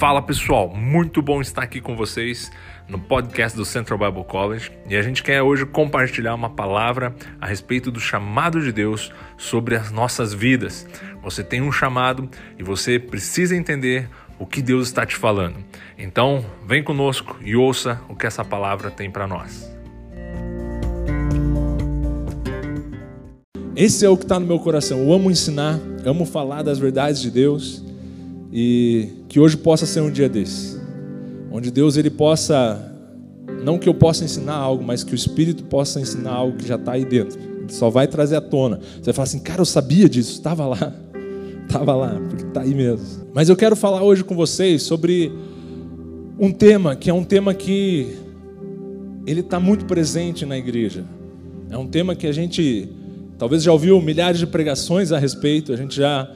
Fala pessoal, muito bom estar aqui com vocês no podcast do Central Bible College e a gente quer hoje compartilhar uma palavra a respeito do chamado de Deus sobre as nossas vidas. Você tem um chamado e você precisa entender o que Deus está te falando. Então, vem conosco e ouça o que essa palavra tem para nós. Esse é o que está no meu coração. Eu amo ensinar, amo falar das verdades de Deus e que hoje possa ser um dia desse, onde Deus ele possa não que eu possa ensinar algo, mas que o Espírito possa ensinar algo que já está aí dentro. Ele só vai trazer à tona. Você vai falar assim, cara, eu sabia disso, estava lá, estava lá, porque está aí mesmo. Mas eu quero falar hoje com vocês sobre um tema que é um tema que ele está muito presente na igreja. É um tema que a gente talvez já ouviu milhares de pregações a respeito, a gente já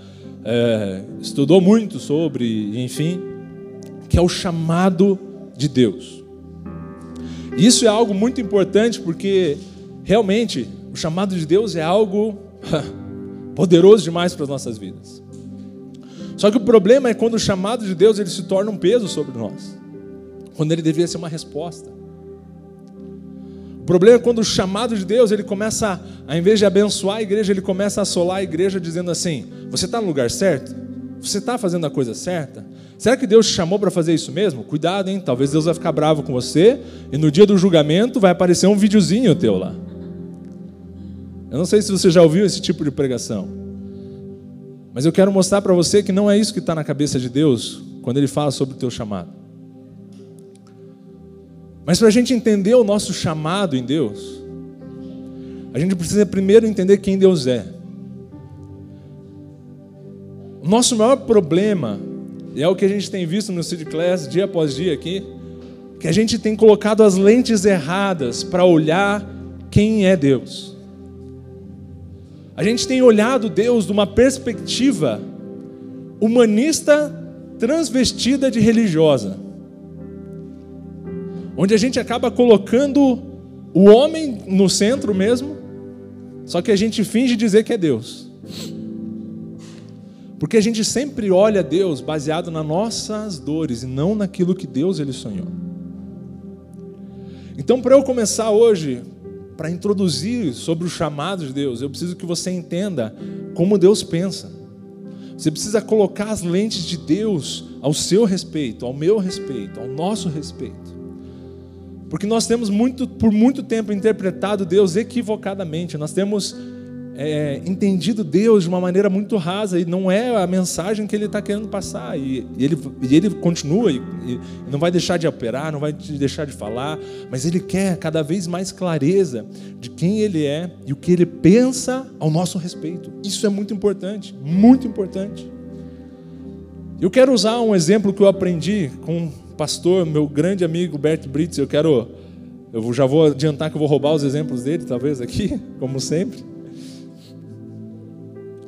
é, estudou muito sobre, enfim, que é o chamado de Deus. E isso é algo muito importante porque realmente o chamado de Deus é algo poderoso demais para as nossas vidas. Só que o problema é quando o chamado de Deus ele se torna um peso sobre nós, quando ele deveria ser uma resposta. O problema é quando o chamado de Deus ele começa, ao invés de abençoar a igreja, ele começa a assolar a igreja dizendo assim: você está no lugar certo? Você está fazendo a coisa certa? Será que Deus te chamou para fazer isso mesmo? Cuidado, hein? Talvez Deus vai ficar bravo com você e no dia do julgamento vai aparecer um videozinho teu lá. Eu não sei se você já ouviu esse tipo de pregação, mas eu quero mostrar para você que não é isso que está na cabeça de Deus quando Ele fala sobre o teu chamado. Mas para a gente entender o nosso chamado em Deus, a gente precisa primeiro entender quem Deus é. O nosso maior problema, e é o que a gente tem visto no City Class dia após dia aqui, que a gente tem colocado as lentes erradas para olhar quem é Deus. A gente tem olhado Deus de uma perspectiva humanista transvestida de religiosa onde a gente acaba colocando o homem no centro mesmo, só que a gente finge dizer que é Deus. Porque a gente sempre olha Deus baseado nas nossas dores e não naquilo que Deus ele sonhou. Então, para eu começar hoje, para introduzir sobre o chamado de Deus, eu preciso que você entenda como Deus pensa. Você precisa colocar as lentes de Deus ao seu respeito, ao meu respeito, ao nosso respeito. Porque nós temos muito, por muito tempo interpretado Deus equivocadamente. Nós temos é, entendido Deus de uma maneira muito rasa e não é a mensagem que Ele está querendo passar. E, e, ele, e ele continua e, e, não vai deixar de operar, não vai deixar de falar, mas Ele quer cada vez mais clareza de quem Ele é e o que Ele pensa ao nosso respeito. Isso é muito importante, muito importante. Eu quero usar um exemplo que eu aprendi com pastor, meu grande amigo Bert Brits, eu quero, eu já vou adiantar que eu vou roubar os exemplos dele, talvez aqui, como sempre.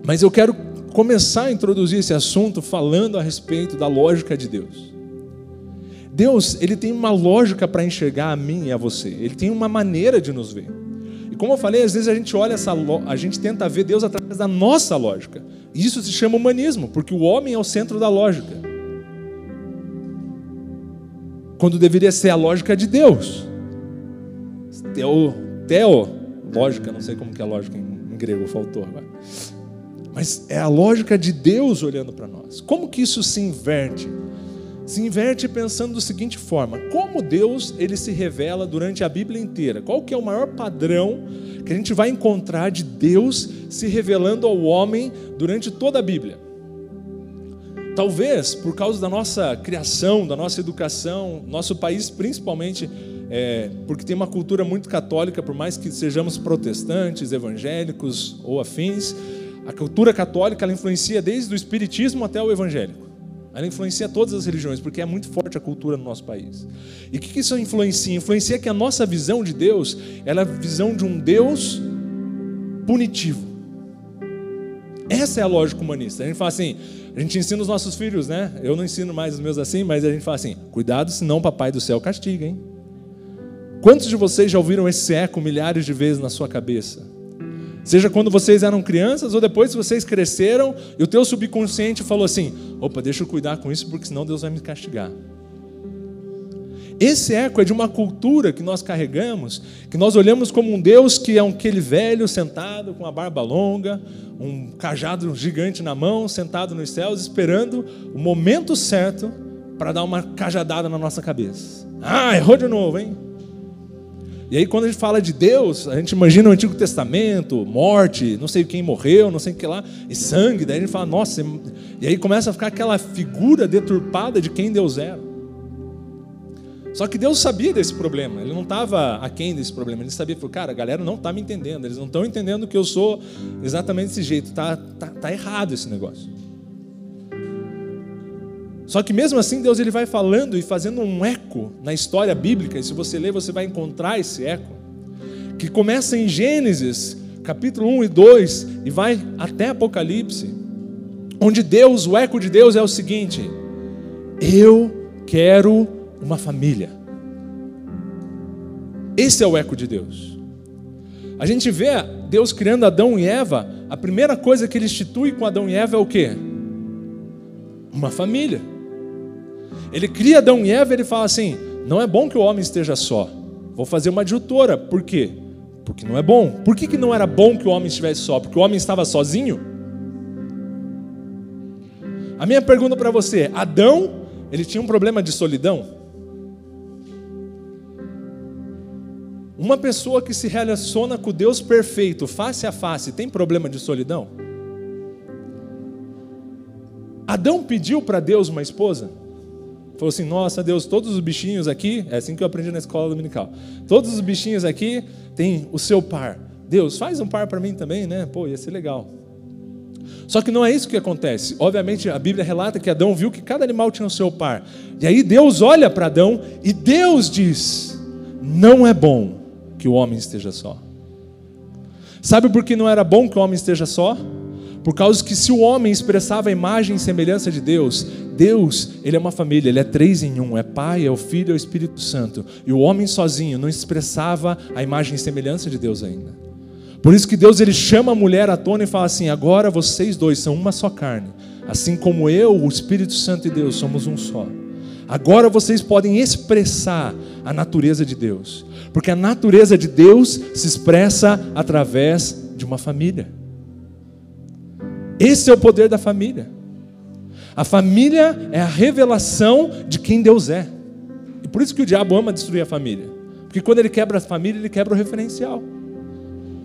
Mas eu quero começar a introduzir esse assunto falando a respeito da lógica de Deus. Deus, ele tem uma lógica para enxergar a mim e a você. Ele tem uma maneira de nos ver. E como eu falei, às vezes a gente olha essa, a gente tenta ver Deus através da nossa lógica. Isso se chama humanismo, porque o homem é o centro da lógica quando deveria ser a lógica de Deus. Teo, teo lógica, não sei como que é a lógica em, em grego, faltou agora. Mas é a lógica de Deus olhando para nós. Como que isso se inverte? Se inverte pensando da seguinte forma: como Deus ele se revela durante a Bíblia inteira? Qual que é o maior padrão que a gente vai encontrar de Deus se revelando ao homem durante toda a Bíblia? Talvez por causa da nossa criação, da nossa educação, nosso país principalmente, é, porque tem uma cultura muito católica, por mais que sejamos protestantes, evangélicos ou afins, a cultura católica ela influencia desde o espiritismo até o evangélico. Ela influencia todas as religiões, porque é muito forte a cultura no nosso país. E o que isso influencia? Influencia que a nossa visão de Deus ela é a visão de um Deus punitivo. Essa é a lógica humanista. A gente fala assim, a gente ensina os nossos filhos, né? Eu não ensino mais os meus assim, mas a gente fala assim: cuidado, senão o papai do céu castiga, hein? Quantos de vocês já ouviram esse eco milhares de vezes na sua cabeça? Seja quando vocês eram crianças ou depois vocês cresceram e o teu subconsciente falou assim: opa, deixa eu cuidar com isso porque senão Deus vai me castigar. Esse eco é de uma cultura que nós carregamos, que nós olhamos como um Deus que é aquele velho sentado com a barba longa, um cajado gigante na mão, sentado nos céus, esperando o momento certo para dar uma cajadada na nossa cabeça. Ah, errou de novo, hein? E aí, quando a gente fala de Deus, a gente imagina o Antigo Testamento, morte, não sei quem morreu, não sei o que lá, e sangue. Daí a gente fala, nossa, e aí começa a ficar aquela figura deturpada de quem Deus era. Só que Deus sabia desse problema, ele não estava aquém desse problema, ele sabia, falou, cara, a galera não está me entendendo, eles não estão entendendo que eu sou exatamente desse jeito, tá, tá, tá errado esse negócio. Só que mesmo assim Deus ele vai falando e fazendo um eco na história bíblica, e se você ler você vai encontrar esse eco, que começa em Gênesis, capítulo 1 e 2, e vai até Apocalipse, onde Deus, o eco de Deus é o seguinte: eu quero uma família. Esse é o eco de Deus. A gente vê Deus criando Adão e Eva, a primeira coisa que ele institui com Adão e Eva é o quê? Uma família. Ele cria Adão e Eva e ele fala assim: não é bom que o homem esteja só. Vou fazer uma adjutora. Por quê? Porque não é bom. Por que, que não era bom que o homem estivesse só? Porque o homem estava sozinho? A minha pergunta para você: é, Adão, ele tinha um problema de solidão? Uma pessoa que se relaciona com Deus perfeito, face a face, tem problema de solidão? Adão pediu para Deus uma esposa? Falou assim: Nossa, Deus, todos os bichinhos aqui, é assim que eu aprendi na escola dominical. Todos os bichinhos aqui têm o seu par. Deus, faz um par para mim também, né? Pô, ia ser legal. Só que não é isso que acontece. Obviamente, a Bíblia relata que Adão viu que cada animal tinha o seu par. E aí Deus olha para Adão e Deus diz: Não é bom que o homem esteja só. Sabe por que não era bom que o homem esteja só? Por causa que se o homem expressava a imagem e semelhança de Deus, Deus, ele é uma família, ele é três em um, é Pai, é o Filho, é o Espírito Santo. E o homem sozinho não expressava a imagem e semelhança de Deus ainda. Por isso que Deus ele chama a mulher à tona e fala assim: agora vocês dois são uma só carne, assim como eu, o Espírito Santo e Deus somos um só. Agora vocês podem expressar a natureza de Deus. Porque a natureza de Deus se expressa através de uma família. Esse é o poder da família. A família é a revelação de quem Deus é. E por isso que o diabo ama destruir a família. Porque quando ele quebra a família, ele quebra o referencial.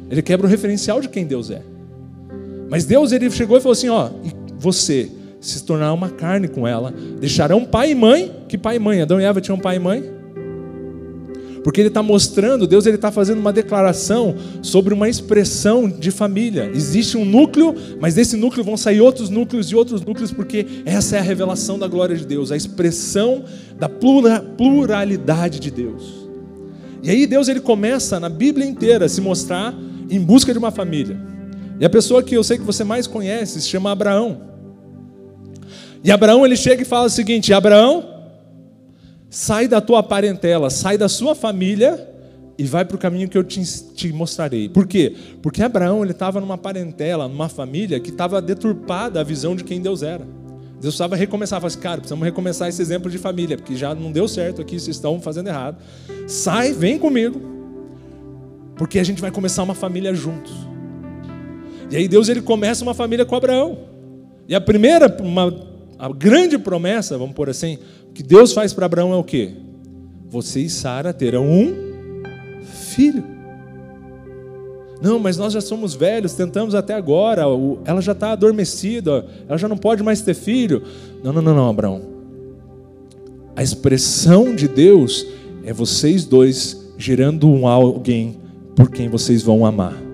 Ele quebra o referencial de quem Deus é. Mas Deus ele chegou e falou assim: ó, você se tornará uma carne com ela, deixarão pai e mãe. Que pai e mãe? Adão e Eva tinham pai e mãe? Porque ele está mostrando, Deus ele está fazendo uma declaração sobre uma expressão de família. Existe um núcleo, mas desse núcleo vão sair outros núcleos e outros núcleos, porque essa é a revelação da glória de Deus, a expressão da pluralidade de Deus. E aí Deus ele começa na Bíblia inteira a se mostrar em busca de uma família. E a pessoa que eu sei que você mais conhece se chama Abraão. E Abraão ele chega e fala o seguinte: Abraão, sai da tua parentela, sai da sua família e vai para o caminho que eu te, te, mostrarei. Por quê? Porque Abraão ele estava numa parentela, numa família que estava deturpada a visão de quem Deus era. Deus precisava recomeçar, falava assim, cara, precisamos recomeçar esse exemplo de família, porque já não deu certo aqui, vocês estão fazendo errado. Sai, vem comigo, porque a gente vai começar uma família juntos. E aí Deus ele começa uma família com Abraão. E a primeira, uma, a grande promessa, vamos por assim, que Deus faz para Abraão é o quê? Você e Sara terão um filho. Não, mas nós já somos velhos, tentamos até agora, ela já está adormecida, ela já não pode mais ter filho. Não, não, não, não, Abraão. A expressão de Deus é vocês dois gerando um alguém por quem vocês vão amar.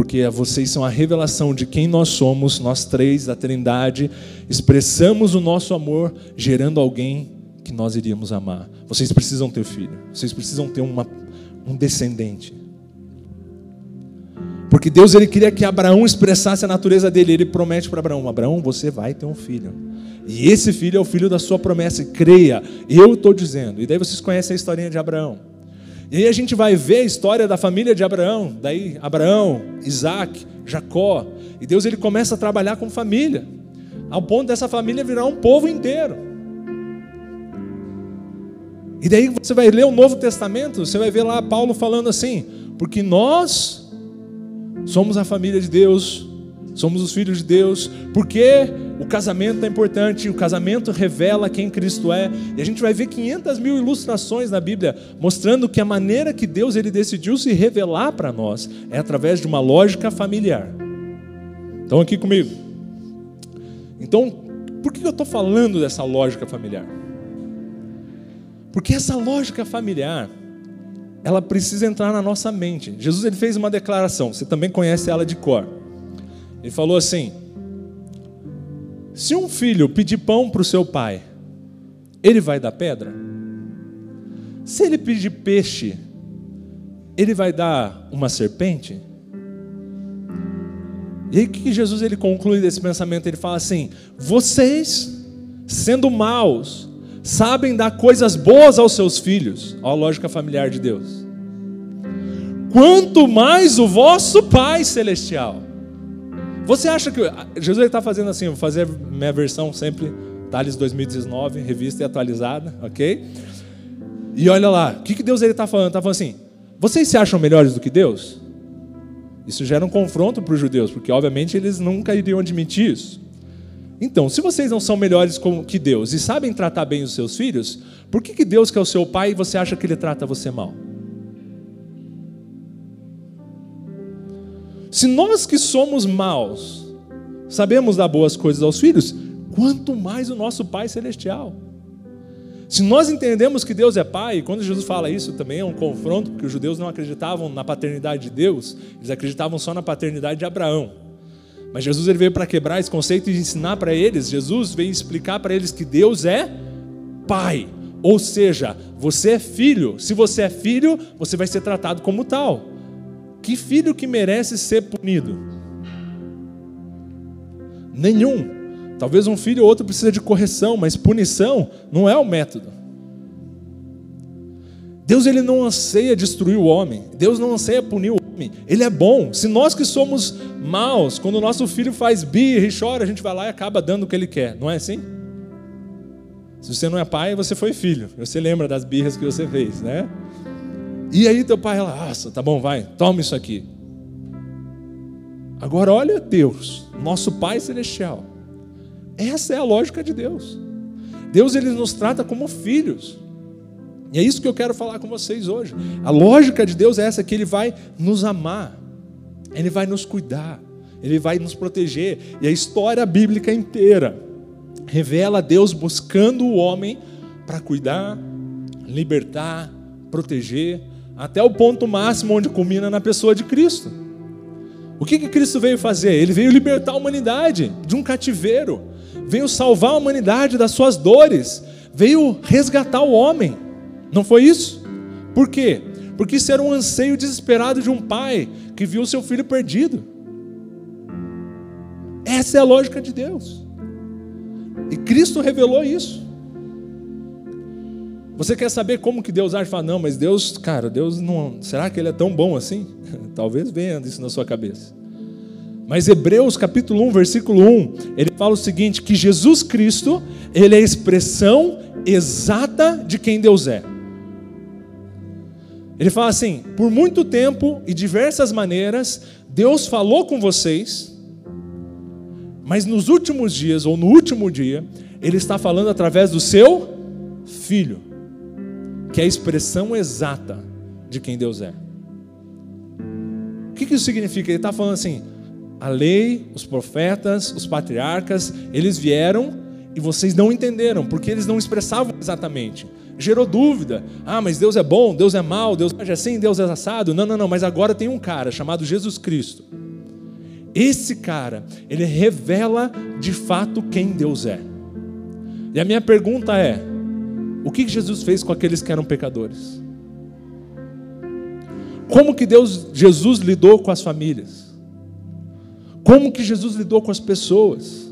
Porque vocês são a revelação de quem nós somos, nós três, da Trindade, expressamos o nosso amor gerando alguém que nós iríamos amar. Vocês precisam ter filho, vocês precisam ter uma, um descendente. Porque Deus ele queria que Abraão expressasse a natureza dele. Ele promete para Abraão: Abraão, você vai ter um filho. E esse filho é o filho da sua promessa. E creia, eu estou dizendo. E daí vocês conhecem a historinha de Abraão. E aí a gente vai ver a história da família de Abraão, daí Abraão, Isaac, Jacó, e Deus ele começa a trabalhar com família, ao ponto dessa família virar um povo inteiro. E daí você vai ler o Novo Testamento, você vai ver lá Paulo falando assim: porque nós somos a família de Deus, somos os filhos de Deus, porque o casamento é importante, o casamento revela quem Cristo é, e a gente vai ver 500 mil ilustrações na Bíblia mostrando que a maneira que Deus ele decidiu se revelar para nós é através de uma lógica familiar. Estão aqui comigo? Então, por que eu estou falando dessa lógica familiar? Porque essa lógica familiar, ela precisa entrar na nossa mente. Jesus ele fez uma declaração, você também conhece ela de cor. Ele falou assim: Se um filho pedir pão para o seu pai, ele vai dar pedra? Se ele pedir peixe, ele vai dar uma serpente? E aí que Jesus ele conclui desse pensamento? Ele fala assim: Vocês, sendo maus, sabem dar coisas boas aos seus filhos. Olha a lógica familiar de Deus. Quanto mais o vosso Pai Celestial você acha que. Jesus está fazendo assim, vou fazer minha versão sempre, Thales 2019, revista e atualizada, ok? E olha lá, o que, que Deus está falando? Está falando assim: vocês se acham melhores do que Deus? Isso gera um confronto para os judeus, porque obviamente eles nunca iriam admitir isso. Então, se vocês não são melhores que Deus e sabem tratar bem os seus filhos, por que, que Deus, que é o seu pai, você acha que ele trata você mal? Se nós que somos maus sabemos dar boas coisas aos filhos, quanto mais o nosso Pai Celestial. Se nós entendemos que Deus é Pai, quando Jesus fala isso também é um confronto, porque os judeus não acreditavam na paternidade de Deus, eles acreditavam só na paternidade de Abraão. Mas Jesus ele veio para quebrar esse conceito e ensinar para eles, Jesus veio explicar para eles que Deus é Pai. Ou seja, você é filho. Se você é filho, você vai ser tratado como tal. Que filho que merece ser punido? Nenhum. Talvez um filho ou outro precisa de correção, mas punição não é o método. Deus ele não anseia destruir o homem. Deus não anseia punir o homem. Ele é bom. Se nós que somos maus, quando o nosso filho faz birra e chora, a gente vai lá e acaba dando o que ele quer. Não é assim? Se você não é pai, você foi filho. Você lembra das birras que você fez, né? E aí teu pai nossa, tá bom, vai, toma isso aqui. Agora olha Deus, nosso Pai Celestial. Essa é a lógica de Deus. Deus ele nos trata como filhos. E é isso que eu quero falar com vocês hoje. A lógica de Deus é essa que ele vai nos amar. Ele vai nos cuidar, ele vai nos proteger. E a história bíblica inteira revela Deus buscando o homem para cuidar, libertar, proteger, até o ponto máximo onde culmina na pessoa de Cristo. O que, que Cristo veio fazer? Ele veio libertar a humanidade de um cativeiro, veio salvar a humanidade das suas dores, veio resgatar o homem. Não foi isso? Por quê? Porque isso era um anseio desesperado de um pai que viu seu filho perdido. Essa é a lógica de Deus. E Cristo revelou isso. Você quer saber como que Deus age? Fala, não, mas Deus, cara, Deus não. Será que Ele é tão bom assim? Talvez venha isso na sua cabeça. Mas Hebreus capítulo 1, versículo 1, ele fala o seguinte: que Jesus Cristo, Ele é a expressão exata de quem Deus é. Ele fala assim: por muito tempo e diversas maneiras, Deus falou com vocês, mas nos últimos dias, ou no último dia, Ele está falando através do seu Filho que é a expressão exata de quem Deus é. O que isso significa? Ele está falando assim: a lei, os profetas, os patriarcas, eles vieram e vocês não entenderam, porque eles não expressavam exatamente. Gerou dúvida. Ah, mas Deus é bom, Deus é mau, Deus é assim, Deus é assado. Não, não, não, mas agora tem um cara chamado Jesus Cristo. Esse cara, ele revela de fato quem Deus é. E a minha pergunta é: o que Jesus fez com aqueles que eram pecadores? Como que Deus, Jesus lidou com as famílias? Como que Jesus lidou com as pessoas?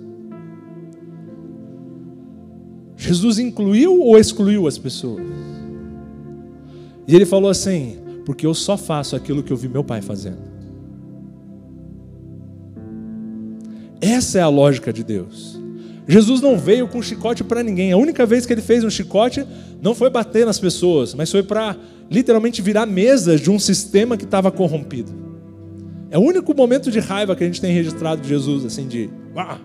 Jesus incluiu ou excluiu as pessoas? E ele falou assim: Porque eu só faço aquilo que eu vi meu pai fazendo. Essa é a lógica de Deus. Jesus não veio com chicote para ninguém. A única vez que ele fez um chicote não foi bater nas pessoas, mas foi para literalmente virar mesas de um sistema que estava corrompido. É o único momento de raiva que a gente tem registrado de Jesus, assim, de. Ah!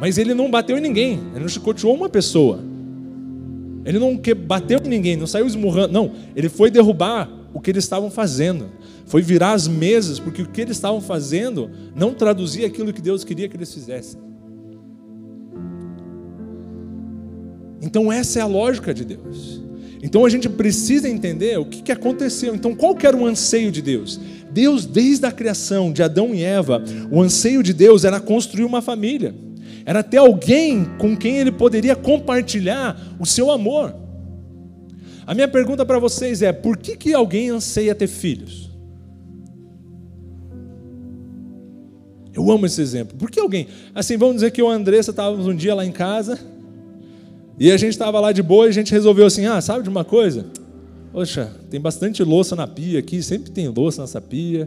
Mas ele não bateu em ninguém, ele não chicoteou uma pessoa. Ele não bateu em ninguém, não saiu esmurrando. Não, ele foi derrubar o que eles estavam fazendo. Foi virar as mesas, porque o que eles estavam fazendo não traduzia aquilo que Deus queria que eles fizessem. Então, essa é a lógica de Deus. Então, a gente precisa entender o que, que aconteceu. Então, qual que era o anseio de Deus? Deus, desde a criação de Adão e Eva, o anseio de Deus era construir uma família, era ter alguém com quem ele poderia compartilhar o seu amor. A minha pergunta para vocês é: por que, que alguém anseia ter filhos? Eu amo esse exemplo. Por que alguém? Assim, vamos dizer que eu e a Andressa estávamos um dia lá em casa e a gente estava lá de boa e a gente resolveu assim: ah, sabe de uma coisa? Poxa, tem bastante louça na pia aqui, sempre tem louça nessa pia.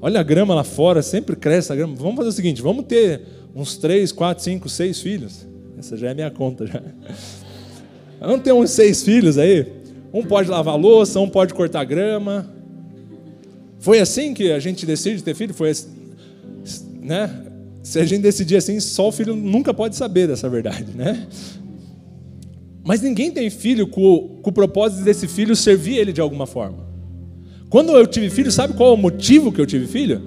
Olha a grama lá fora, sempre cresce a grama. Vamos fazer o seguinte: vamos ter uns três, quatro, cinco, seis filhos. Essa já é minha conta já. Vamos ter uns seis filhos aí. Um pode lavar louça, um pode cortar grama. Foi assim que a gente decide ter filho? Foi assim, né? Se a gente decidir assim, só o filho nunca pode saber dessa verdade, né? Mas ninguém tem filho com, com o propósito desse filho servir ele de alguma forma. Quando eu tive filho, sabe qual é o motivo que eu tive filho?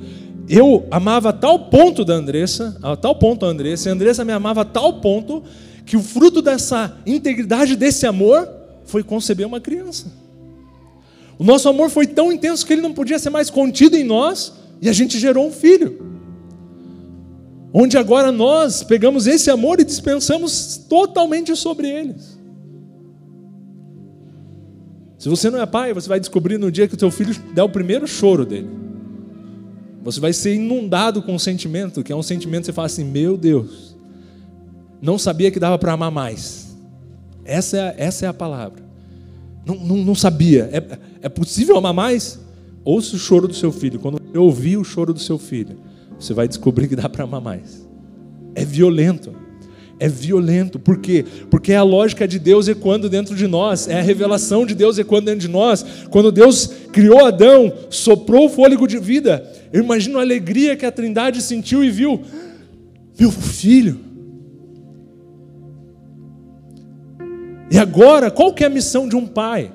Eu amava a tal ponto da Andressa, a tal ponto a Andressa, e a Andressa me amava a tal ponto que o fruto dessa integridade desse amor foi conceber uma criança. O nosso amor foi tão intenso que ele não podia ser mais contido em nós e a gente gerou um filho. Onde agora nós pegamos esse amor e dispensamos totalmente sobre eles. Se você não é pai, você vai descobrir no dia que o teu filho der o primeiro choro dele. Você vai ser inundado com um sentimento, que é um sentimento que você fala assim: Meu Deus, não sabia que dava para amar mais. Essa é, essa é a palavra. Não, não, não sabia. É, é possível amar mais? Ouça o choro do seu filho. Quando eu ouvir o choro do seu filho, você vai descobrir que dá para amar mais. É violento é violento. Por quê? Porque é a lógica de Deus ecoando dentro de nós, é a revelação de Deus ecoando dentro de nós. Quando Deus criou Adão, soprou o fôlego de vida, eu imagino a alegria que a Trindade sentiu e viu: meu filho. E agora, qual que é a missão de um pai?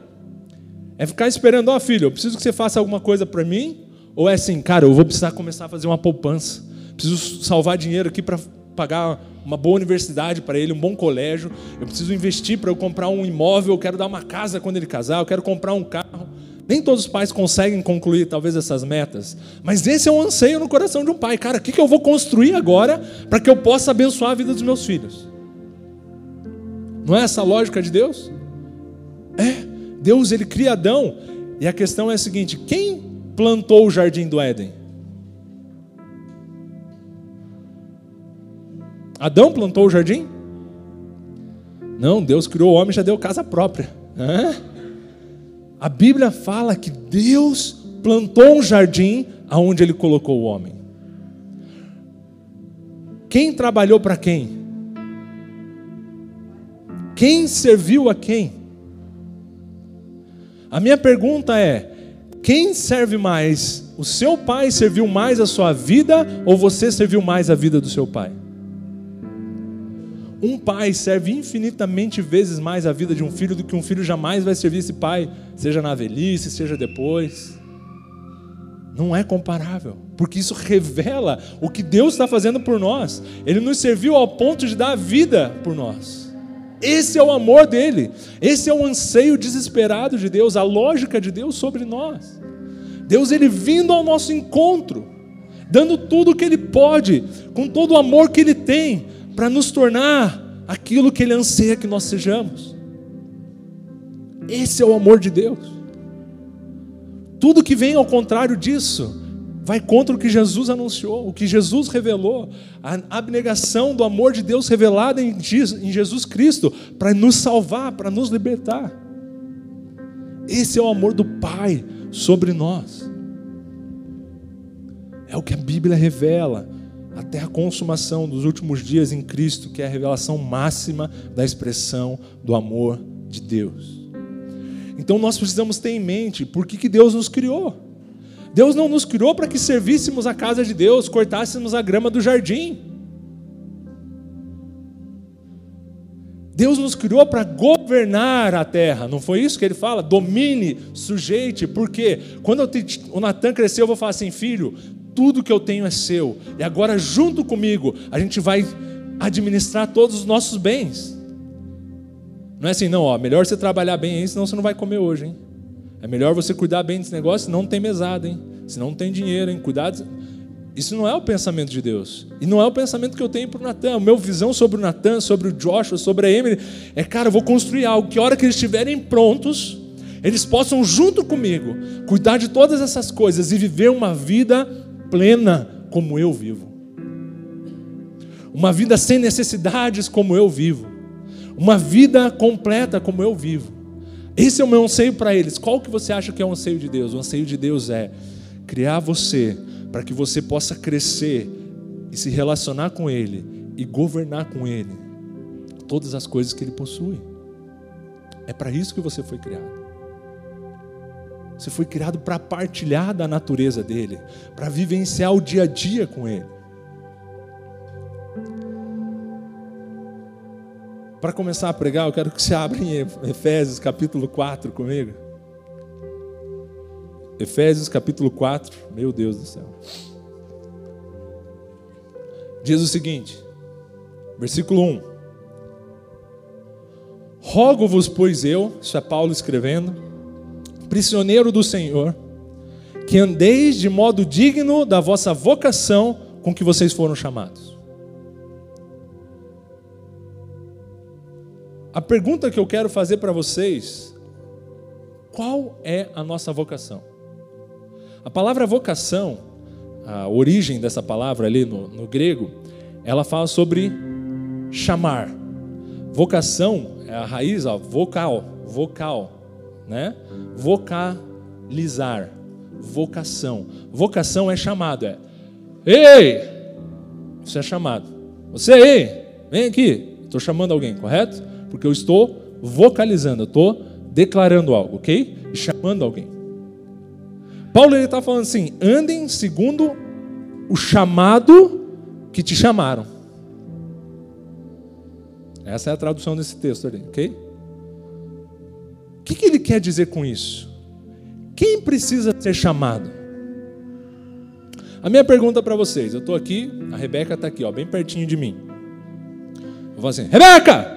É ficar esperando, ó oh, filho, eu preciso que você faça alguma coisa para mim? Ou é assim, cara, eu vou precisar começar a fazer uma poupança, preciso salvar dinheiro aqui para pagar uma boa universidade para ele, um bom colégio, eu preciso investir para eu comprar um imóvel, eu quero dar uma casa quando ele casar, eu quero comprar um carro. Nem todos os pais conseguem concluir talvez essas metas, mas esse é um anseio no coração de um pai. Cara, o que eu vou construir agora para que eu possa abençoar a vida dos meus filhos? Não é essa a lógica de Deus? É, Deus ele cria Adão, e a questão é a seguinte: quem plantou o jardim do Éden? Adão plantou o jardim? Não, Deus criou o homem e já deu casa própria. A Bíblia fala que Deus plantou um jardim aonde ele colocou o homem. Quem trabalhou para quem? Quem serviu a quem? A minha pergunta é: quem serve mais? O seu pai serviu mais a sua vida ou você serviu mais a vida do seu pai? Um pai serve infinitamente vezes mais a vida de um filho do que um filho jamais vai servir esse pai, seja na velhice, seja depois. Não é comparável, porque isso revela o que Deus está fazendo por nós. Ele nos serviu ao ponto de dar a vida por nós. Esse é o amor dele, esse é o anseio desesperado de Deus, a lógica de Deus sobre nós. Deus, ele vindo ao nosso encontro, dando tudo o que ele pode, com todo o amor que ele tem, para nos tornar aquilo que Ele anseia que nós sejamos. Esse é o amor de Deus. Tudo que vem ao contrário disso vai contra o que Jesus anunciou, o que Jesus revelou, a abnegação do amor de Deus revelada em Jesus Cristo para nos salvar, para nos libertar. Esse é o amor do Pai sobre nós. É o que a Bíblia revela até a consumação dos últimos dias em Cristo, que é a revelação máxima da expressão do amor de Deus. Então nós precisamos ter em mente por que, que Deus nos criou. Deus não nos criou para que servíssemos a casa de Deus, cortássemos a grama do jardim. Deus nos criou para governar a terra, não foi isso que ele fala? Domine, sujeite, porque quando o Natan cresceu, eu vou falar assim: filho, tudo que eu tenho é seu, e agora junto comigo a gente vai administrar todos os nossos bens. Não é assim, não, ó, melhor você trabalhar bem aí, senão você não vai comer hoje, hein? É melhor você cuidar bem desse negócio, senão não tem mesada, hein? Senão não tem dinheiro, hein? Cuidado. Isso não é o pensamento de Deus. E não é o pensamento que eu tenho para o Natan. A minha visão sobre o Natan, sobre o Joshua, sobre a Emily, é, cara, eu vou construir algo que a hora que eles estiverem prontos, eles possam, junto comigo, cuidar de todas essas coisas e viver uma vida plena como eu vivo. Uma vida sem necessidades como eu vivo. Uma vida completa como eu vivo. Esse é o meu anseio para eles. Qual que você acha que é o anseio de Deus? O anseio de Deus é criar você para que você possa crescer e se relacionar com Ele e governar com Ele todas as coisas que Ele possui. É para isso que você foi criado. Você foi criado para partilhar da natureza dele, para vivenciar o dia a dia com Ele. Para começar a pregar, eu quero que você abra em Efésios capítulo 4 comigo. Efésios capítulo 4, meu Deus do céu. Diz o seguinte, versículo 1: Rogo-vos, pois eu, isso é Paulo escrevendo, prisioneiro do Senhor, que andeis de modo digno da vossa vocação com que vocês foram chamados. A pergunta que eu quero fazer para vocês: qual é a nossa vocação? A palavra vocação, a origem dessa palavra ali no, no grego, ela fala sobre chamar. Vocação é a raiz, ó, vocal, vocal, né? Vocalizar, vocação. Vocação é chamado, é. Ei! Isso é chamado. Você aí, vem aqui. Estou chamando alguém, correto? porque eu estou vocalizando, eu estou declarando algo, ok? E chamando alguém. Paulo ele está falando assim: andem segundo o chamado que te chamaram. Essa é a tradução desse texto ali, ok? Que, que ele quer dizer com isso? Quem precisa ser chamado? A minha pergunta para vocês, eu estou aqui, a Rebeca está aqui, ó, bem pertinho de mim. Eu vou assim, Rebeca!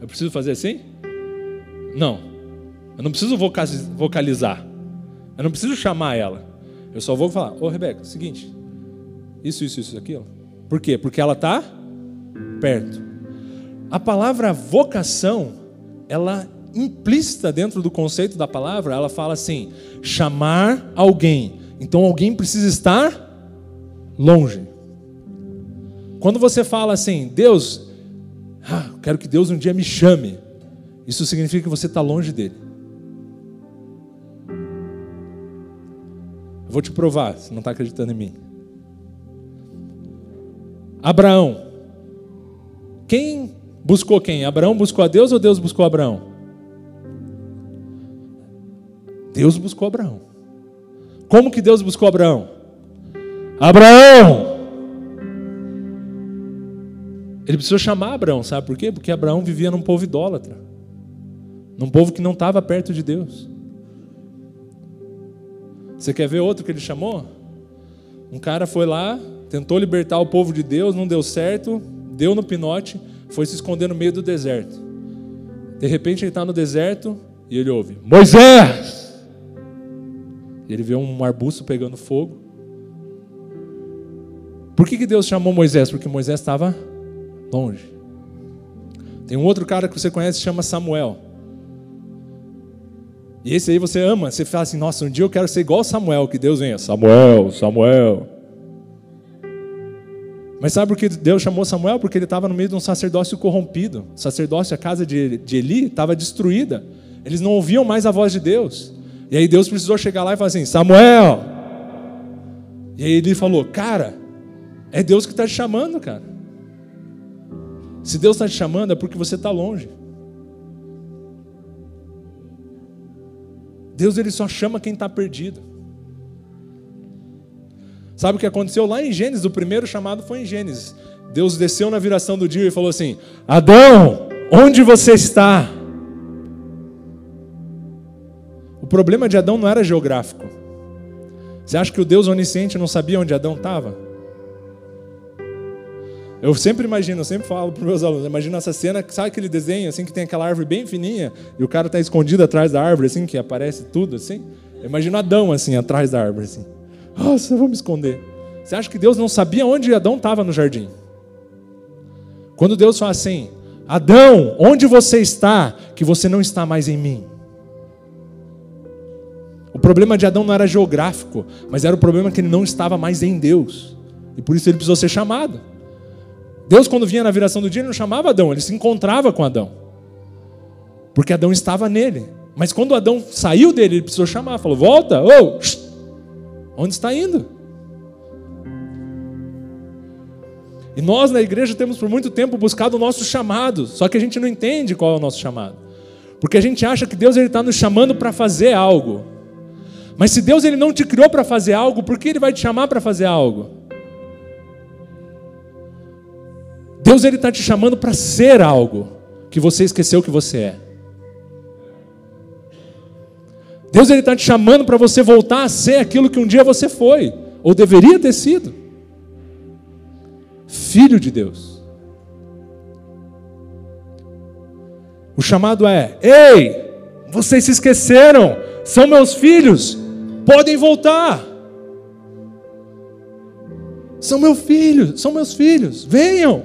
Eu preciso fazer assim? Não. Eu não preciso vocalizar. Eu não preciso chamar ela. Eu só vou falar: Ô Rebeca, seguinte. Isso, isso, isso, aquilo. Por quê? Porque ela está perto. A palavra vocação, ela implícita dentro do conceito da palavra, ela fala assim: chamar alguém. Então alguém precisa estar longe. Quando você fala assim, Deus, ah, quero que Deus um dia me chame. Isso significa que você está longe dele. Eu vou te provar, se não está acreditando em mim. Abraão. Quem buscou quem? Abraão buscou a Deus ou Deus buscou Abraão? Deus buscou Abraão. Como que Deus buscou Abraão? Abraão! Ele precisou chamar Abraão, sabe por quê? Porque Abraão vivia num povo idólatra, num povo que não estava perto de Deus. Você quer ver outro que ele chamou? Um cara foi lá, tentou libertar o povo de Deus, não deu certo, deu no pinote, foi se esconder no meio do deserto. De repente ele está no deserto e ele ouve: Moisés! Ele vê um arbusto pegando fogo. Por que, que Deus chamou Moisés? Porque Moisés estava longe. Tem um outro cara que você conhece, chama Samuel. E esse aí você ama, você fala assim: nossa, um dia eu quero ser igual Samuel, que Deus venha, Samuel, Samuel. Mas sabe por que Deus chamou Samuel? Porque ele estava no meio de um sacerdócio corrompido. O sacerdócio, a casa de, de Eli, estava destruída. Eles não ouviam mais a voz de Deus. E aí Deus precisou chegar lá e falar assim: Samuel. E aí ele falou: Cara, é Deus que está te chamando, cara. Se Deus está te chamando é porque você está longe. Deus ele só chama quem está perdido. Sabe o que aconteceu lá em Gênesis? O primeiro chamado foi em Gênesis. Deus desceu na viração do dia e falou assim: Adão, onde você está? Problema de Adão não era geográfico. Você acha que o Deus onisciente não sabia onde Adão estava? Eu sempre imagino, eu sempre falo para os meus alunos, imagina essa cena, sabe aquele desenho assim que tem aquela árvore bem fininha e o cara está escondido atrás da árvore assim, que aparece tudo assim? Imagina Adão assim atrás da árvore assim. Nossa, eu vou me esconder. Você acha que Deus não sabia onde Adão estava no jardim? Quando Deus fala assim: Adão, onde você está, que você não está mais em mim? O problema de Adão não era geográfico, mas era o problema que ele não estava mais em Deus. E por isso ele precisou ser chamado. Deus, quando vinha na viração do dia, ele não chamava Adão, ele se encontrava com Adão. Porque Adão estava nele. Mas quando Adão saiu dele, ele precisou chamar, falou: Volta, ô, oh, onde está indo? E nós na igreja temos por muito tempo buscado o nosso chamado, só que a gente não entende qual é o nosso chamado. Porque a gente acha que Deus está nos chamando para fazer algo. Mas se Deus ele não te criou para fazer algo, por que Ele vai te chamar para fazer algo? Deus ele está te chamando para ser algo que você esqueceu que você é. Deus ele está te chamando para você voltar a ser aquilo que um dia você foi ou deveria ter sido filho de Deus. O chamado é: ei, vocês se esqueceram, são meus filhos, podem voltar. São meus filhos, são meus filhos, venham.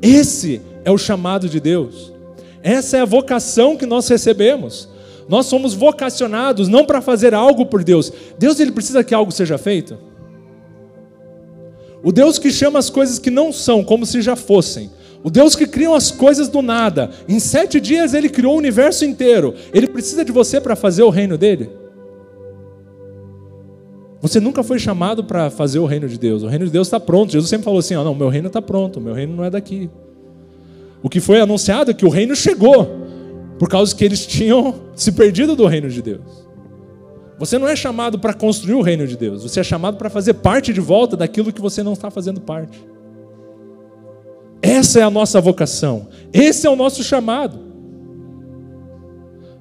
Esse é o chamado de Deus. Essa é a vocação que nós recebemos. Nós somos vocacionados não para fazer algo por Deus. Deus ele precisa que algo seja feito. O Deus que chama as coisas que não são como se já fossem. O Deus que cria as coisas do nada. Em sete dias ele criou o universo inteiro. Ele precisa de você para fazer o reino dele? Você nunca foi chamado para fazer o reino de Deus. O reino de Deus está pronto. Jesus sempre falou assim: oh, não, meu reino está pronto, meu reino não é daqui. O que foi anunciado é que o reino chegou, por causa que eles tinham se perdido do reino de Deus. Você não é chamado para construir o reino de Deus, você é chamado para fazer parte de volta daquilo que você não está fazendo parte. Essa é a nossa vocação, esse é o nosso chamado.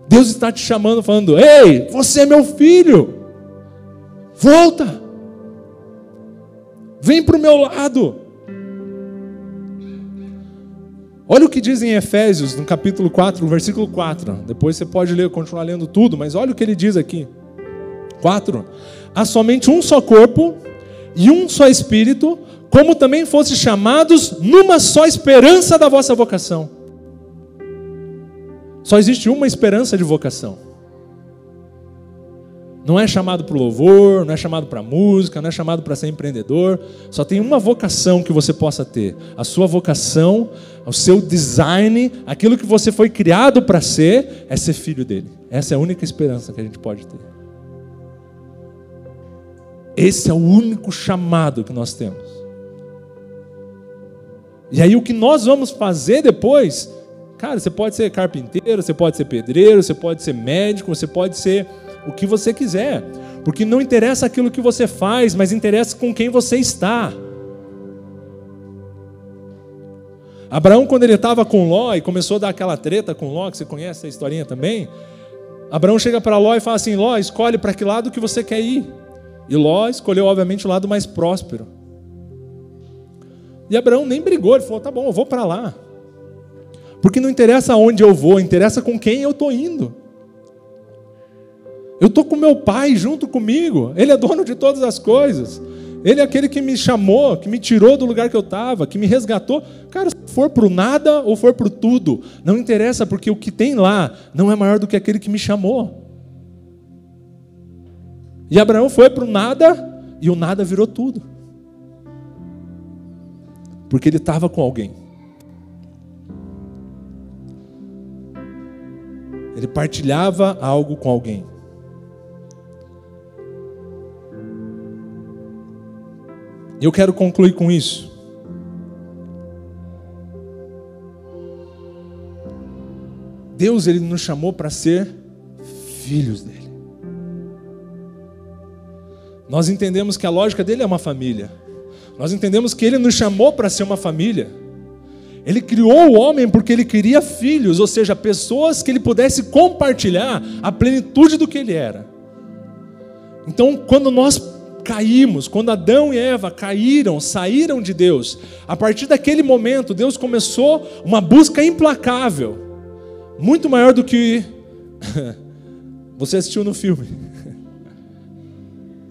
Deus está te chamando, falando: Ei, você é meu filho, volta, vem para o meu lado. Olha o que diz em Efésios, no capítulo 4, no versículo 4. Depois você pode ler, continuar lendo tudo, mas olha o que ele diz aqui. 4. Há somente um só corpo e um só espírito, como também fossem chamados numa só esperança da vossa vocação. Só existe uma esperança de vocação. Não é chamado para o louvor, não é chamado para música, não é chamado para ser empreendedor. Só tem uma vocação que você possa ter. A sua vocação, o seu design, aquilo que você foi criado para ser, é ser filho dele. Essa é a única esperança que a gente pode ter. Esse é o único chamado que nós temos. E aí o que nós vamos fazer depois, cara, você pode ser carpinteiro, você pode ser pedreiro, você pode ser médico, você pode ser o que você quiser. Porque não interessa aquilo que você faz, mas interessa com quem você está. Abraão, quando ele estava com Ló e começou a dar aquela treta com Ló, que você conhece a historinha também, Abraão chega para Ló e fala assim: Ló, escolhe para que lado que você quer ir. E Ló escolheu, obviamente, o lado mais próspero. E Abraão nem brigou, ele falou: tá bom, eu vou para lá. Porque não interessa onde eu vou, interessa com quem eu estou indo. Eu estou com meu pai junto comigo, ele é dono de todas as coisas. Ele é aquele que me chamou, que me tirou do lugar que eu estava, que me resgatou. Cara, se for para o nada ou for para o tudo, não interessa, porque o que tem lá não é maior do que aquele que me chamou. E Abraão foi para o nada e o nada virou tudo. Porque ele estava com alguém. Ele partilhava algo com alguém. E eu quero concluir com isso. Deus ele nos chamou para ser filhos dele. Nós entendemos que a lógica dele é uma família. Nós entendemos que ele nos chamou para ser uma família. Ele criou o homem porque ele queria filhos, ou seja, pessoas que ele pudesse compartilhar a plenitude do que ele era. Então, quando nós caímos, quando Adão e Eva caíram, saíram de Deus, a partir daquele momento, Deus começou uma busca implacável muito maior do que você assistiu no filme.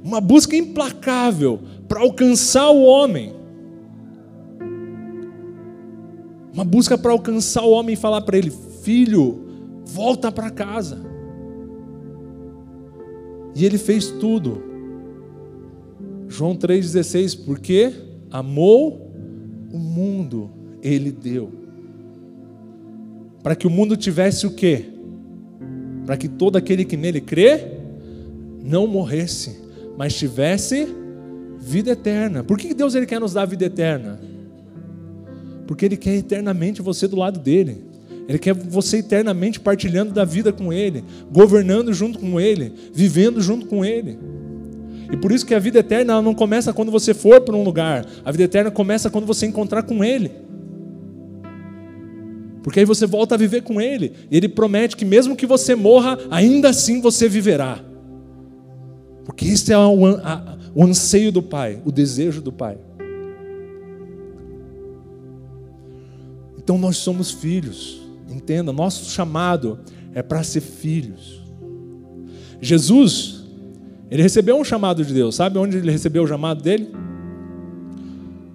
Uma busca implacável para alcançar o homem. Uma busca para alcançar o homem e falar para ele: Filho, volta para casa. E ele fez tudo. João 3,16: Porque amou o mundo, ele deu para que o mundo tivesse o quê? Para que todo aquele que nele crê não morresse, mas tivesse vida eterna. Por que Deus ele quer nos dar vida eterna? Porque ele quer eternamente você do lado dele. Ele quer você eternamente partilhando da vida com ele, governando junto com ele, vivendo junto com ele. E por isso que a vida eterna não começa quando você for para um lugar. A vida eterna começa quando você encontrar com ele. Porque aí você volta a viver com Ele. E Ele promete que mesmo que você morra, ainda assim você viverá. Porque esse é o, o anseio do Pai, o desejo do Pai. Então nós somos filhos. Entenda, nosso chamado é para ser filhos. Jesus, ele recebeu um chamado de Deus. Sabe onde ele recebeu o chamado dele?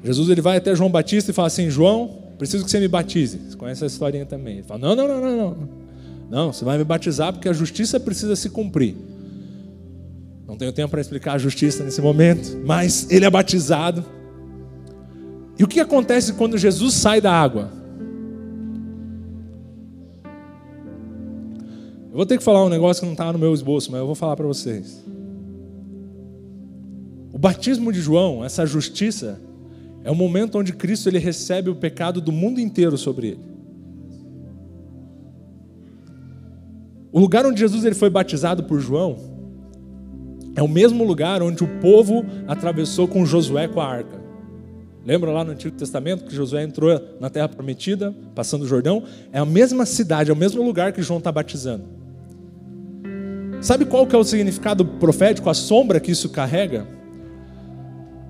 Jesus ele vai até João Batista e fala assim: João, preciso que você me batize. Você conhece essa historinha também. Ele fala: não, não, não, não, não. Não, você vai me batizar porque a justiça precisa se cumprir. Não tenho tempo para explicar a justiça nesse momento, mas ele é batizado. E o que acontece quando Jesus sai da água? Eu vou ter que falar um negócio que não está no meu esboço, mas eu vou falar para vocês. O batismo de João, essa justiça, é o momento onde Cristo ele recebe o pecado do mundo inteiro sobre ele. O lugar onde Jesus ele foi batizado por João é o mesmo lugar onde o povo atravessou com Josué com a arca. Lembra lá no Antigo Testamento que Josué entrou na terra prometida, passando o Jordão? É a mesma cidade, é o mesmo lugar que João está batizando. Sabe qual que é o significado profético, a sombra que isso carrega?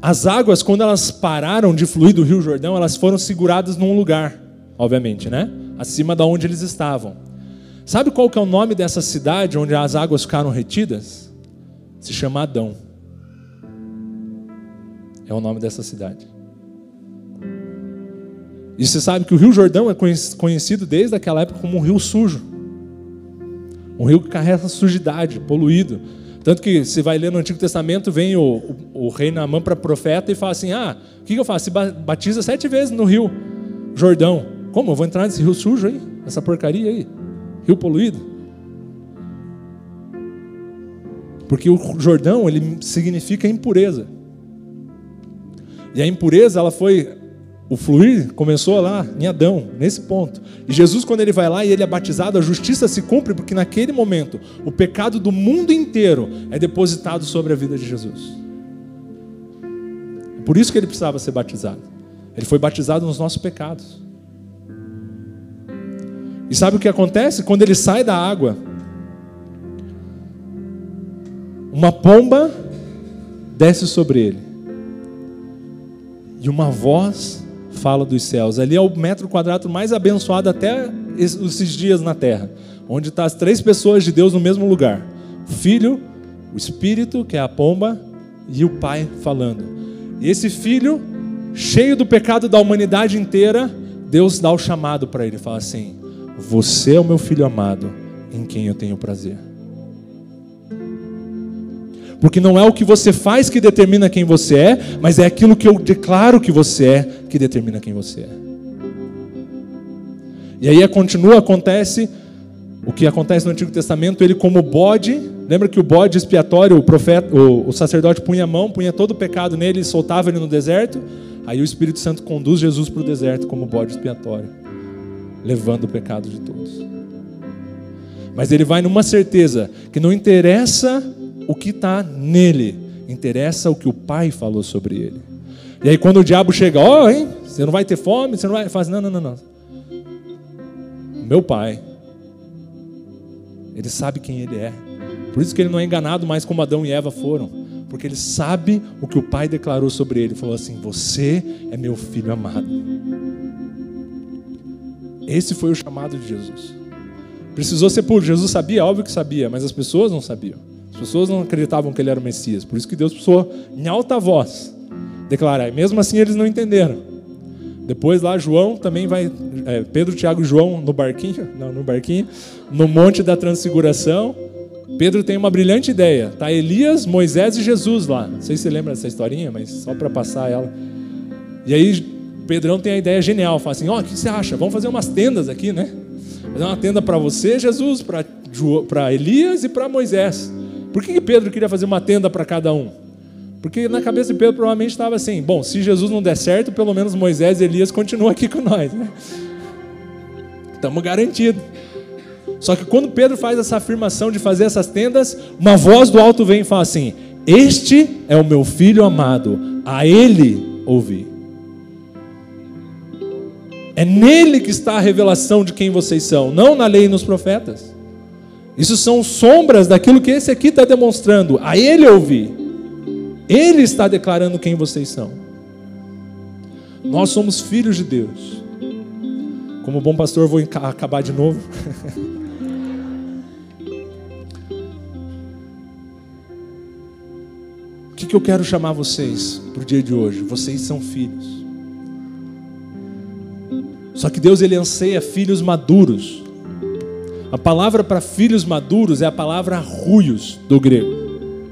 As águas, quando elas pararam de fluir do Rio Jordão, elas foram seguradas num lugar, obviamente, né? Acima da onde eles estavam. Sabe qual que é o nome dessa cidade onde as águas ficaram retidas? Se chama Adão. É o nome dessa cidade. E você sabe que o Rio Jordão é conhecido desde aquela época como um rio sujo. Um rio que carrega sujidade, poluído. Tanto que se vai ler no Antigo Testamento, vem o, o, o rei Naamã para profeta e fala assim: Ah, o que, que eu faço? Se batiza sete vezes no rio Jordão. Como? Eu vou entrar nesse rio sujo aí? Essa porcaria aí? Rio poluído? Porque o Jordão, ele significa impureza. E a impureza, ela foi o fluir começou lá em Adão, nesse ponto. E Jesus, quando ele vai lá e ele é batizado, a justiça se cumpre, porque naquele momento o pecado do mundo inteiro é depositado sobre a vida de Jesus. É por isso que ele precisava ser batizado. Ele foi batizado nos nossos pecados. E sabe o que acontece? Quando ele sai da água, uma pomba desce sobre ele. E uma voz fala dos céus. Ali é o metro quadrado mais abençoado até esses dias na terra, onde está as três pessoas de Deus no mesmo lugar: o Filho, o Espírito, que é a pomba, e o Pai falando. E esse filho, cheio do pecado da humanidade inteira, Deus dá o chamado para ele, fala assim: Você é o meu filho amado, em quem eu tenho prazer. Porque não é o que você faz que determina quem você é, mas é aquilo que eu declaro que você é que determina quem você é. E aí continua, acontece o que acontece no Antigo Testamento, ele como bode, lembra que o bode expiatório, o profeta, o, o sacerdote punha a mão, punha todo o pecado nele e soltava ele no deserto. Aí o Espírito Santo conduz Jesus para o deserto como bode expiatório, levando o pecado de todos. Mas ele vai numa certeza que não interessa o que está nele, interessa o que o Pai falou sobre ele. E aí quando o diabo chega, ó, oh, hein, você não vai ter fome, você não vai, assim, não, não, não, não. Meu Pai, ele sabe quem ele é. Por isso que ele não é enganado mais como Adão e Eva foram, porque ele sabe o que o Pai declarou sobre. Ele falou assim: "Você é meu filho amado". Esse foi o chamado de Jesus. Precisou ser puro. Jesus sabia, óbvio que sabia, mas as pessoas não sabiam. As pessoas não acreditavam que ele era o Messias. Por isso que Deus precisou, em alta voz, declarar. E mesmo assim eles não entenderam. Depois lá João também vai, é, Pedro, Tiago e João no barquinho, não, no barquinho, no monte da transfiguração. Pedro tem uma brilhante ideia. Tá Elias, Moisés e Jesus lá. Não sei se você lembra dessa historinha, mas só para passar ela. E aí Pedrão tem a ideia genial, fala assim: "Ó, oh, o que você acha? Vamos fazer umas tendas aqui, né? Fazer uma tenda para você, Jesus, para Elias e para Moisés. Por que, Pedro queria fazer uma tenda para cada um? Porque na cabeça de Pedro provavelmente estava assim: bom, se Jesus não der certo, pelo menos Moisés e Elias continuam aqui com nós. Né? Estamos garantidos. Só que quando Pedro faz essa afirmação de fazer essas tendas, uma voz do alto vem e fala assim: Este é o meu filho amado, a ele ouvi. É nele que está a revelação de quem vocês são, não na lei e nos profetas. Isso são sombras daquilo que esse aqui está demonstrando. A ele ouvir. Ele está declarando quem vocês são. Nós somos filhos de Deus. Como bom pastor, vou acabar de novo. o que, que eu quero chamar vocês para o dia de hoje? Vocês são filhos. Só que Deus ele anseia filhos maduros a palavra para filhos maduros é a palavra ruios do grego.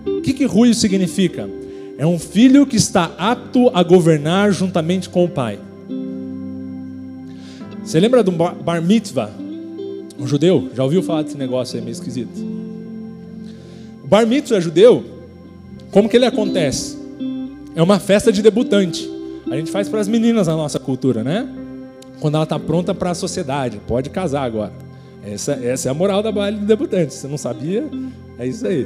O que, que ruios significa? É um filho que está apto a governar juntamente com o pai. Você lembra do bar mitzvah? Um judeu? Já ouviu falar desse negócio aí meio esquisito? O bar mitzvah judeu, como que ele acontece? É uma festa de debutante. A gente faz para as meninas na nossa cultura, né? Quando ela está pronta para a sociedade, pode casar agora. Essa, essa é a moral da baile do debutante. Você não sabia? É isso aí.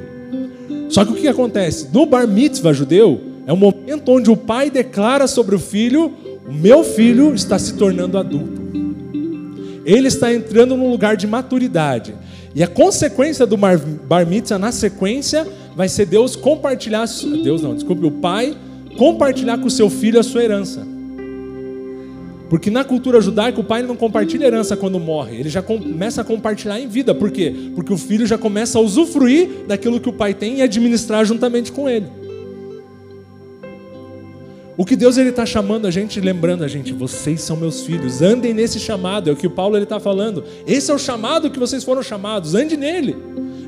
Só que o que acontece? No bar mitzvah judeu, é um momento onde o pai declara sobre o filho: o meu filho está se tornando adulto. Ele está entrando num lugar de maturidade. E a consequência do bar mitzvah, na sequência, vai ser Deus compartilhar. Deus não, desculpe, o pai compartilhar com o seu filho a sua herança. Porque na cultura judaica o pai não compartilha herança quando morre, ele já começa a compartilhar em vida. Por quê? Porque o filho já começa a usufruir daquilo que o pai tem e administrar juntamente com ele. O que Deus ele está chamando a gente, lembrando a gente, vocês são meus filhos, andem nesse chamado, é o que o Paulo ele está falando. Esse é o chamado que vocês foram chamados, ande nele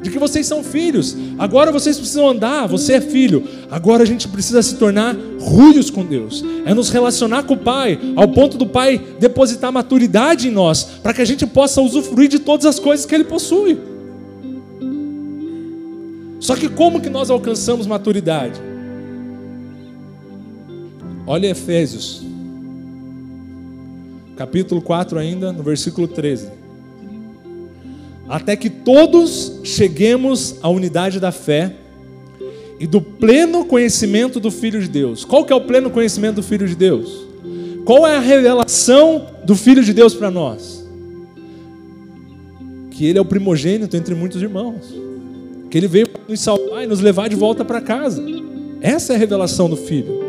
de que vocês são filhos. Agora vocês precisam andar, você é filho. Agora a gente precisa se tornar ruios com Deus. É nos relacionar com o Pai, ao ponto do Pai depositar maturidade em nós, para que a gente possa usufruir de todas as coisas que Ele possui. Só que como que nós alcançamos maturidade? Olha Efésios, capítulo 4 ainda, no versículo 13 até que todos cheguemos à unidade da fé e do pleno conhecimento do Filho de Deus. Qual que é o pleno conhecimento do Filho de Deus? Qual é a revelação do Filho de Deus para nós? Que ele é o primogênito entre muitos irmãos. Que ele veio nos salvar e nos levar de volta para casa. Essa é a revelação do Filho.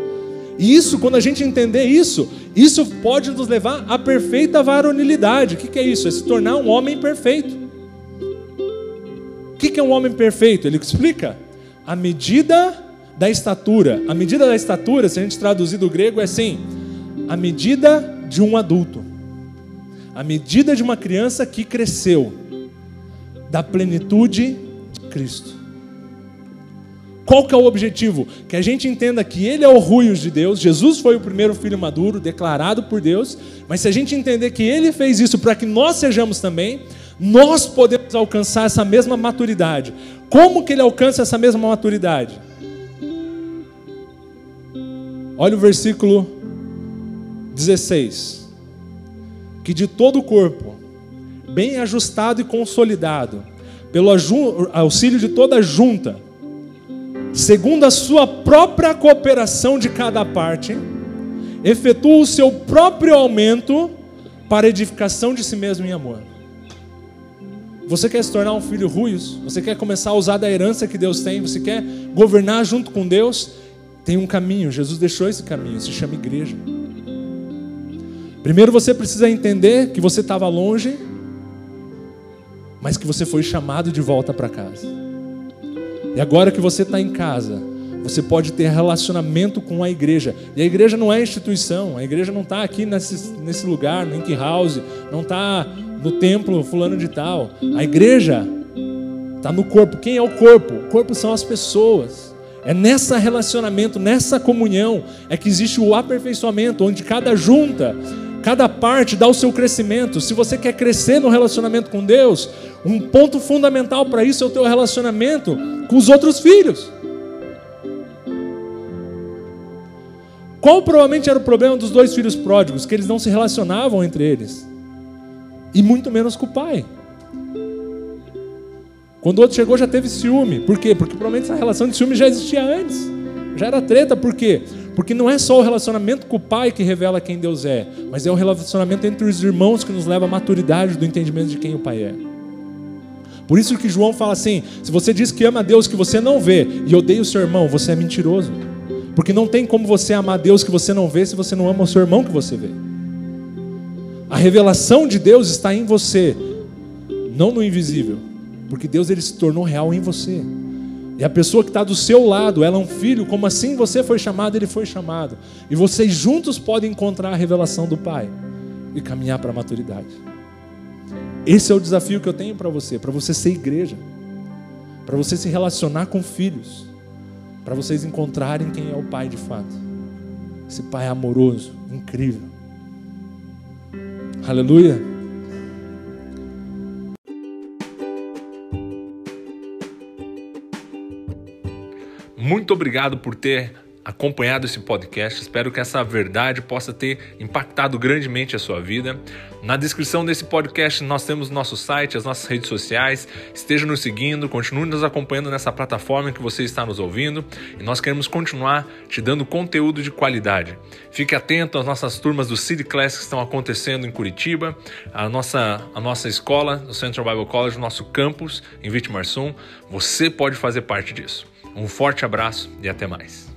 E isso, quando a gente entender isso, isso pode nos levar à perfeita varonilidade. O que é isso? É se tornar um homem perfeito que é um homem perfeito? Ele explica a medida da estatura. A medida da estatura, se a gente traduzir do grego, é assim: a medida de um adulto, a medida de uma criança que cresceu, da plenitude de Cristo. Qual que é o objetivo? Que a gente entenda que ele é o ruios de Deus, Jesus foi o primeiro filho maduro, declarado por Deus, mas se a gente entender que ele fez isso para que nós sejamos também, nós podemos alcançar essa mesma maturidade. Como que ele alcança essa mesma maturidade? Olha o versículo 16. Que de todo o corpo, bem ajustado e consolidado, pelo auxílio de toda a junta, segundo a sua própria cooperação de cada parte, efetua o seu próprio aumento para edificação de si mesmo em amor. Você quer se tornar um filho ruios? Você quer começar a usar da herança que Deus tem? Você quer governar junto com Deus? Tem um caminho, Jesus deixou esse caminho, se chama igreja. Primeiro você precisa entender que você estava longe, mas que você foi chamado de volta para casa. E agora que você está em casa, você pode ter relacionamento com a igreja. E a igreja não é instituição, a igreja não está aqui nesse, nesse lugar, no Ink House, não está no templo fulano de tal. A igreja está no corpo. Quem é o corpo? O corpo são as pessoas. É nessa relacionamento, nessa comunhão, é que existe o aperfeiçoamento, onde cada junta, cada parte dá o seu crescimento. Se você quer crescer no relacionamento com Deus, um ponto fundamental para isso é o teu relacionamento com os outros filhos. Qual provavelmente era o problema dos dois filhos pródigos? Que eles não se relacionavam entre eles. E muito menos com o pai. Quando o outro chegou, já teve ciúme. Por quê? Porque provavelmente essa relação de ciúme já existia antes. Já era treta. Por quê? Porque não é só o relacionamento com o pai que revela quem Deus é, mas é o relacionamento entre os irmãos que nos leva à maturidade do entendimento de quem o pai é. Por isso que João fala assim: se você diz que ama a Deus que você não vê e odeia o seu irmão, você é mentiroso. Porque não tem como você amar Deus que você não vê se você não ama o seu irmão que você vê. A revelação de Deus está em você, não no invisível, porque Deus ele se tornou real em você. E a pessoa que está do seu lado, ela é um filho, como assim você foi chamado, ele foi chamado. E vocês juntos podem encontrar a revelação do Pai e caminhar para a maturidade. Esse é o desafio que eu tenho para você, para você ser igreja, para você se relacionar com filhos para vocês encontrarem quem é o Pai de fato. Esse Pai amoroso, incrível. Aleluia. Muito obrigado por ter acompanhado esse podcast. Espero que essa verdade possa ter impactado grandemente a sua vida. Na descrição desse podcast nós temos nosso site, as nossas redes sociais. Esteja nos seguindo, continue nos acompanhando nessa plataforma que você está nos ouvindo e nós queremos continuar te dando conteúdo de qualidade. Fique atento às nossas turmas do City Class que estão acontecendo em Curitiba, a nossa, a nossa escola, o Central Bible College, o nosso campus em Vitimarsum. Você pode fazer parte disso. Um forte abraço e até mais.